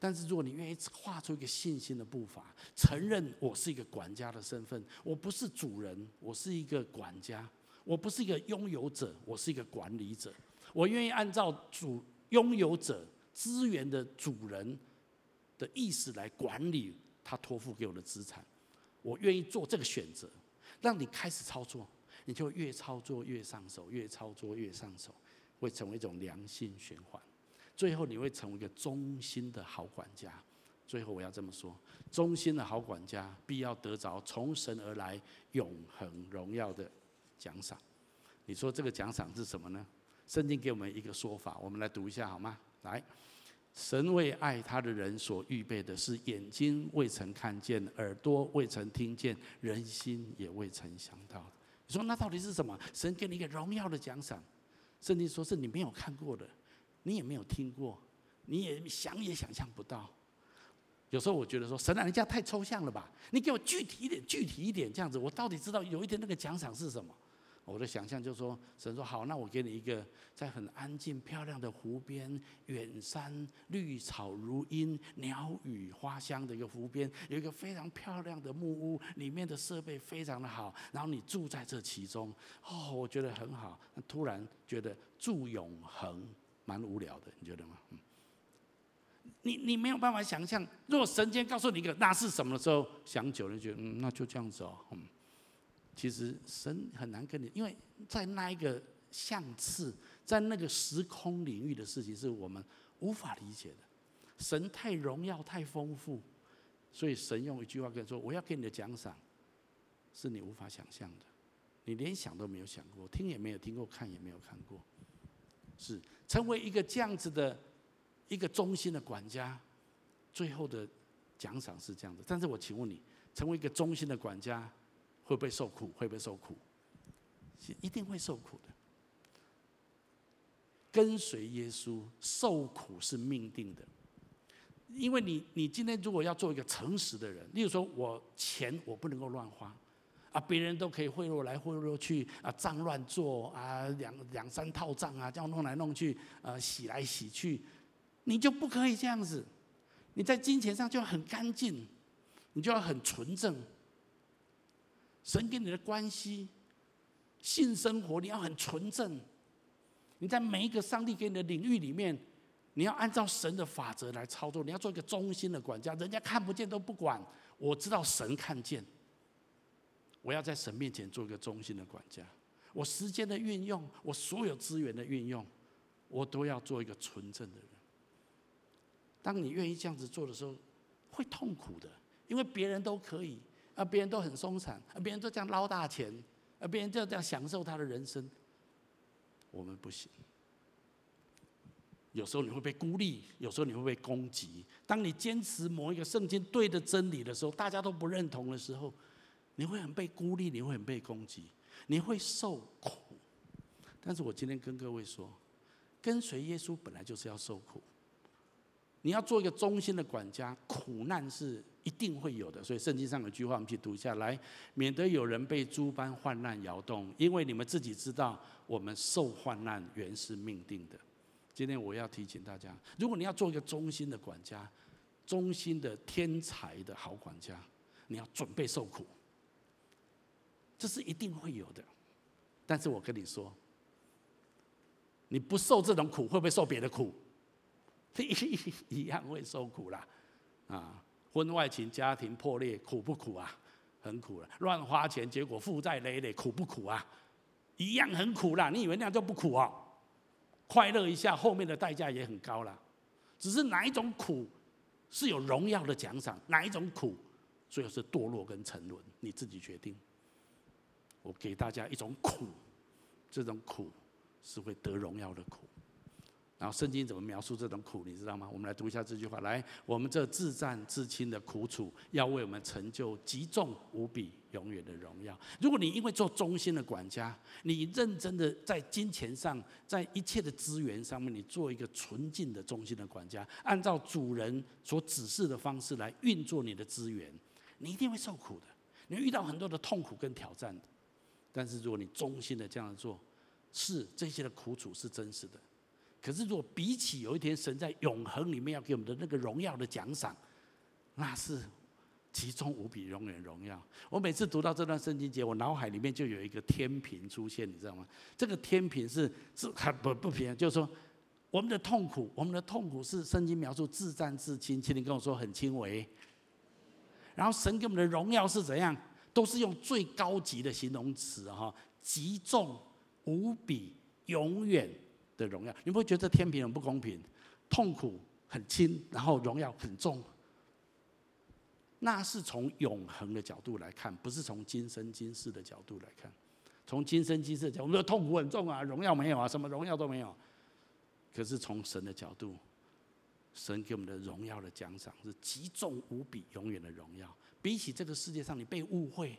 但是，如果你愿意画出一个信心的步伐，承认我是一个管家的身份，我不是主人，我是一个管家，我不是一个拥有者，我是一个管理者。我愿意按照主拥有者资源的主人的意思来管理他托付给我的资产。我愿意做这个选择，让你开始操作，你就越操作越上手，越操作越上手，会成为一种良性循环。最后你会成为一个忠心的好管家。最后我要这么说：忠心的好管家必要得着从神而来永恒荣耀的奖赏。你说这个奖赏是什么呢？圣经给我们一个说法，我们来读一下好吗？来，神为爱他的人所预备的是眼睛未曾看见，耳朵未曾听见，人心也未曾想到的。你说那到底是什么？神给你一个荣耀的奖赏。圣经说是你没有看过的。你也没有听过，你也想也想象不到。有时候我觉得说，神啊，你这样太抽象了吧？你给我具体一点，具体一点，这样子，我到底知道有一天那个奖赏是什么？我的想象就是说，神说好，那我给你一个在很安静、漂亮的湖边，远山绿草如茵，鸟语花香的一个湖边，有一个非常漂亮的木屋，里面的设备非常的好，然后你住在这其中，哦，我觉得很好。突然觉得住永恒蛮无聊的，你觉得吗？嗯，你你没有办法想象，如果神今天告诉你一个那是什么的时候，想久了觉得嗯，那就这样子哦，嗯。其实神很难跟你，因为在那一个相次，在那个时空领域的事情，是我们无法理解的。神太荣耀、太丰富，所以神用一句话跟你说：“我要给你的奖赏，是你无法想象的，你连想都没有想过，听也没有听过，看也没有看过。”是成为一个这样子的一个忠心的管家，最后的奖赏是这样的。但是我请问你，成为一个忠心的管家，会不会受苦？会不会受苦？一定会受苦的。跟随耶稣，受苦是命定的。因为你，你今天如果要做一个诚实的人，例如说我钱我不能够乱花，啊，别人都可以贿赂来贿赂去，啊，账乱做，啊，两两三套账啊，这样弄来弄去，呃，洗来洗去，你就不可以这样子。你在金钱上就要很干净，你就要很纯正。神跟你的关系、性生活，你要很纯正。你在每一个上帝给你的领域里面，你要按照神的法则来操作。你要做一个忠心的管家，人家看不见都不管，我知道神看见。我要在神面前做一个忠心的管家。我时间的运用，我所有资源的运用，我都要做一个纯正的人。当你愿意这样子做的时候，会痛苦的，因为别人都可以。啊，别人都很松散，啊，别人都这样捞大钱，啊，别人就这样享受他的人生，我们不行。有时候你会被孤立，有时候你会被攻击。当你坚持某一个圣经对的真理的时候，大家都不认同的时候，你会很被孤立，你会很被攻击，你会受苦。但是我今天跟各位说，跟随耶稣本来就是要受苦。你要做一个忠心的管家，苦难是一定会有的。所以圣经上有句话，我们去读一下来，免得有人被诸般患难摇动，因为你们自己知道，我们受患难原是命定的。今天我要提醒大家，如果你要做一个忠心的管家，忠心的天才的好管家，你要准备受苦，这是一定会有的。但是我跟你说，你不受这种苦，会不会受别的苦？一样会受苦啦，啊，婚外情、家庭破裂，苦不苦啊？很苦了。乱花钱，结果负债累累，苦不苦啊？一样很苦啦。你以为那样就不苦啊？快乐一下，后面的代价也很高啦。只是哪一种苦是有荣耀的奖赏，哪一种苦最后是堕落跟沉沦，你自己决定。我给大家一种苦，这种苦是会得荣耀的苦。然后圣经怎么描述这种苦，你知道吗？我们来读一下这句话。来，我们这自战至轻的苦楚，要为我们成就极重无比、永远的荣耀。如果你因为做忠心的管家，你认真的在金钱上，在一切的资源上面，你做一个纯净的忠心的管家，按照主人所指示的方式来运作你的资源，你一定会受苦的。你会遇到很多的痛苦跟挑战的。但是如果你忠心的这样做，是这些的苦楚是真实的。可是，如果比起有一天神在永恒里面要给我们的那个荣耀的奖赏，那是极重无比、永远荣耀。我每次读到这段圣经节，我脑海里面就有一个天平出现，你知道吗？这个天平是是很不不平，就是说我们的痛苦，我们的痛苦是圣经描述自战至轻，请你跟我说很轻微。然后神给我们的荣耀是怎样？都是用最高级的形容词哈，极重无比、永远。的荣耀，你不会觉得天平很不公平？痛苦很轻，然后荣耀很重。那是从永恒的角度来看，不是从今生今世的角度来看。从今生今世的角度，我们的痛苦很重啊，荣耀没有啊，什么荣耀都没有。可是从神的角度，神给我们的荣耀的奖赏是极重无比、永远的荣耀。比起这个世界上你被误会，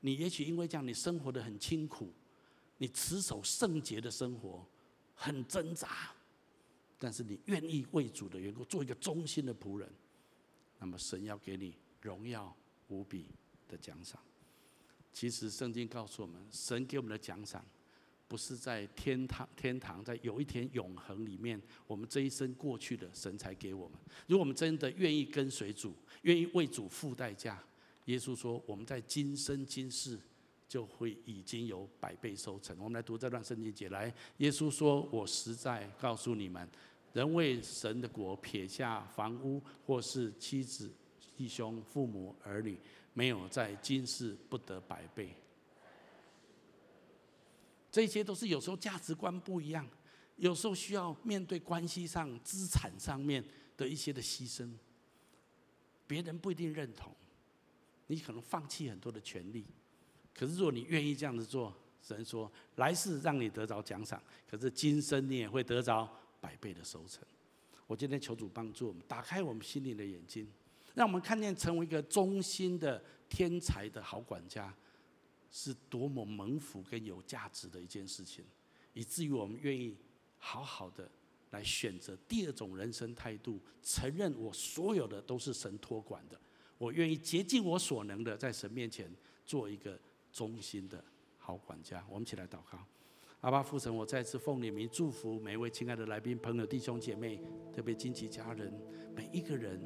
你也许因为这样你生活的很清苦，你持守圣洁的生活。很挣扎，但是你愿意为主的缘故做一个忠心的仆人，那么神要给你荣耀无比的奖赏。其实圣经告诉我们，神给我们的奖赏，不是在天堂，天堂在有一天永恒里面，我们这一生过去的神才给我们。如果我们真的愿意跟随主，愿意为主付代价，耶稣说我们在今生今世就会已经有百倍收成。我们来读这段圣经节，来，耶稣说：“我实在告诉你们，人为神的国撇下房屋或是妻子、弟兄、父母、儿女，没有在今世不得百倍。”这些都是有时候价值观不一样，有时候需要面对关系上、资产上面的一些的牺牲，别人不一定认同，你可能放弃很多的权利，可是如果你愿意这样子做，神说来世让你得着奖赏，可是今生你也会得着百倍的收成。我今天求主帮助我们，打开我们心灵的眼睛，让我们看见成为一个忠心的天才的好管家。是多么蒙福跟有价值的一件事情，以至于我们愿意好好的来选择第二种人生态度，承认我所有的都是神托管的，我愿意竭尽我所能的在神面前做一个忠心的好管家。我们一起来祷告，阿爸父神，我再次奉你名祝福每一位亲爱的来宾、朋友、弟兄姐妹，特别亲戚家人每一个人，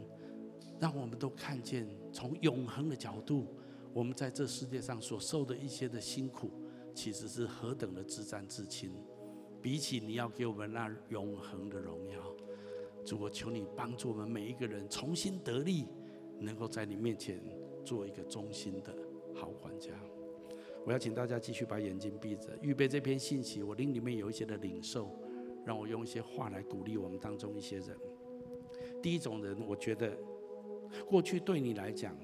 让我们都看见从永恒的角度。我们在这世界上所受的一些的辛苦，其实是何等的至暂至轻，比起你要给我们那永恒的荣耀，主，我求你帮助我们每一个人重新得力，能够在你面前做一个忠心的好管家。我要请大家继续把眼睛闭着，预备这篇信息。我灵里面有一些的领受，让我用一些话来鼓励我们当中一些人。第一种人，我觉得过去对你来讲。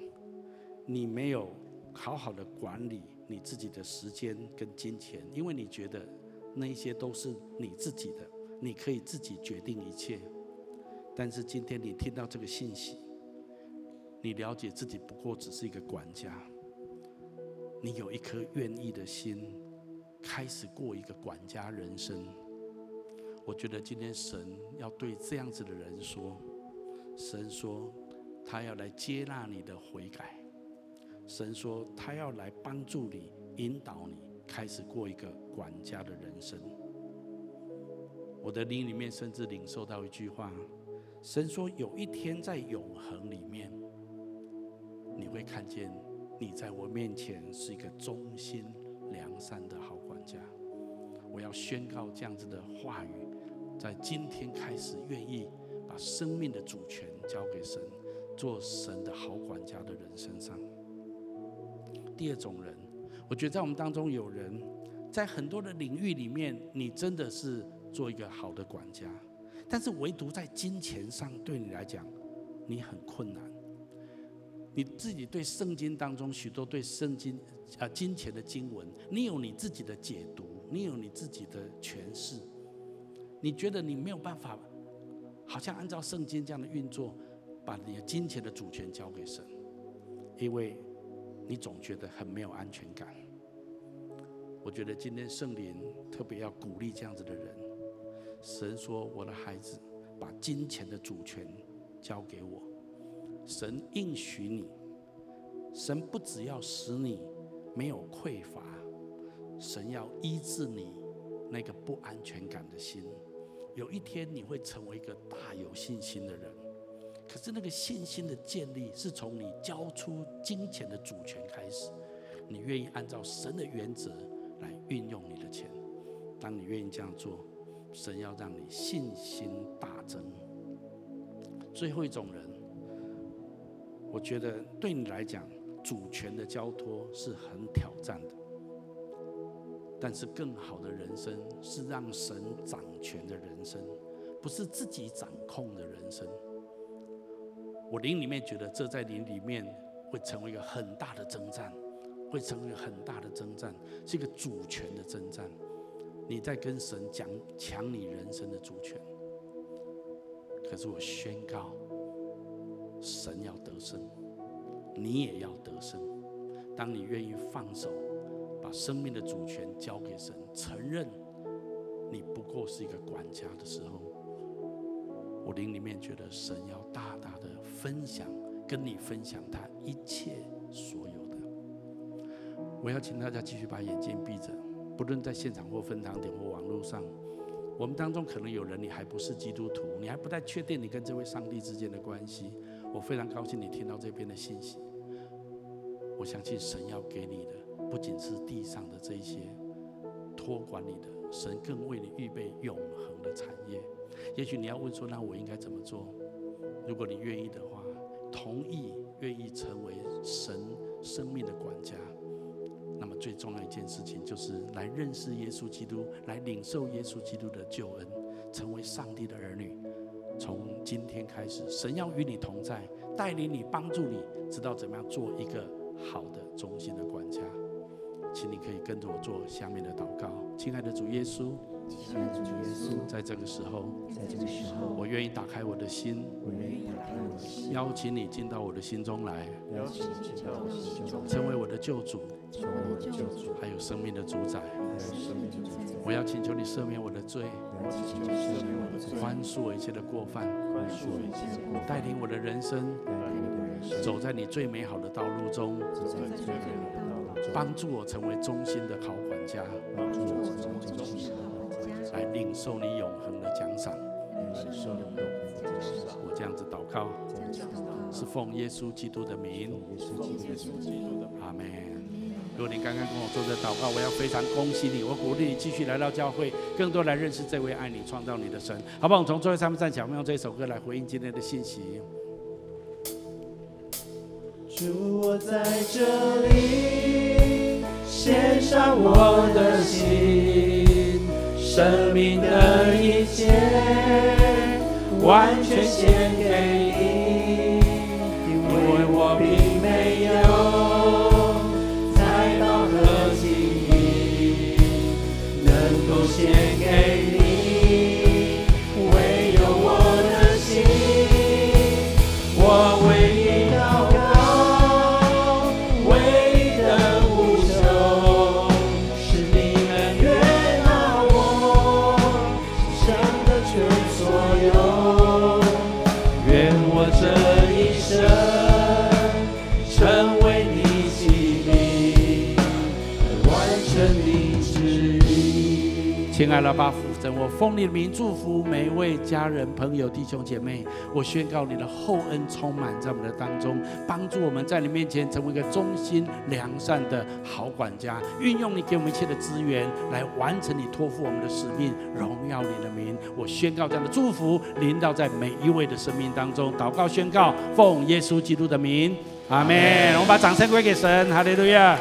你没有好好的管理你自己的时间跟金钱，因为你觉得那些都是你自己的，你可以自己决定一切。但是今天你听到这个信息，你了解自己不过只是一个管家，你有一颗愿意的心，开始过一个管家人生。我觉得今天神要对这样子的人说，神说他要来接纳你的悔改。神说，他要来帮助你，引导你开始过一个管家的人生。我的灵里面甚至领受到一句话：神说，有一天在永恒里面，你会看见你在我面前是一个忠心良善的好管家。我要宣告这样子的话语，在今天开始，愿意把生命的主权交给神，做神的好管家的人身上。第二种人，我觉得在我们当中有人，在很多的领域里面，你真的是做一个好的管家，但是唯独在金钱上，对你来讲，你很困难。你自己对圣经当中许多对圣经啊金钱的经文，你有你自己的解读，你有你自己的诠释，你觉得你没有办法，好像按照圣经这样的运作，把你的金钱的主权交给神，因为。你总觉得很没有安全感。我觉得今天圣灵特别要鼓励这样子的人。神说：“我的孩子，把金钱的主权交给我。神应许你，神不只要使你没有匮乏，神要医治你那个不安全感的心。有一天你会成为一个大有信心的人。”可是那个信心的建立，是从你交出金钱的主权开始。你愿意按照神的原则来运用你的钱。当你愿意这样做，神要让你信心大增。最后一种人，我觉得对你来讲，主权的交托是很挑战的。但是更好的人生是让神掌权的人生，不是自己掌控的人生。我灵里面觉得，这在灵里面会成为一个很大的征战，会成为一个很大的征战，是一个主权的征战。你在跟神讲抢你人生的主权，可是我宣告，神要得胜，你也要得胜。当你愿意放手，把生命的主权交给神，承认你不过是一个管家的时候，我灵里面觉得神要大大的分享，跟你分享他一切所有的。我要请大家继续把眼睛闭着，不论在现场或分堂点或网络上，我们当中可能有人你还不是基督徒，你还不太确定你跟这位上帝之间的关系。我非常高兴你听到这边的信息。我相信神要给你的不仅是地上的这些托管你的，神更为你预备永恒的产业。也许你要问说，那我应该怎么做？如果你愿意的话，同意愿意成为神生命的管家。那么最重要一件事情就是来认识耶稣基督，来领受耶稣基督的救恩，成为上帝的儿女。从今天开始，神要与你同在，带领你，帮助你，知道怎么样做一个好的、忠心的管家。请你可以跟着我做下面的祷告，亲爱的主耶稣。亲爱的主耶稣，在这个时候，在这个时候，我愿意打开我的心，我愿意打开我的心，邀请你进到我的心中来，邀请你进到我的心中，成为我的救主，成为我的救主，还有生命的主宰，还有生命的主宰。我要请求你赦免我的罪，我要请求赦免我的罪，宽恕我一切的过犯，宽恕我一切的过犯，带领我的人生，带领我的人生，走在你最美好的道路中，走在最美好的道路中，帮助我成为忠心的好管家，帮助我成为忠心的。来领受你永恒的奖赏。我这样子祷告，是奉耶稣基督的名。阿门。如果你刚刚跟我做的祷告，我要非常恭喜你，我鼓励你继续来到教会，更多来认识这位爱你、创造你的神，好不好？我们从座位上面站起来，我们用这首歌来回应今天的信息。主，我在这里献上我的心。生命的一切，完全献给奉你的名祝福每一位家人、朋友、弟兄姐妹。我宣告你的厚恩充满在我们的当中，帮助我们在你面前成为一个忠心良善的好管家，运用你给我们一切的资源来完成你托付我们的使命，荣耀你的名。我宣告这样的祝福临到在每一位的生命当中。祷告宣告，奉耶稣基督的名，阿门。我们把掌声归给神，哈利路亚。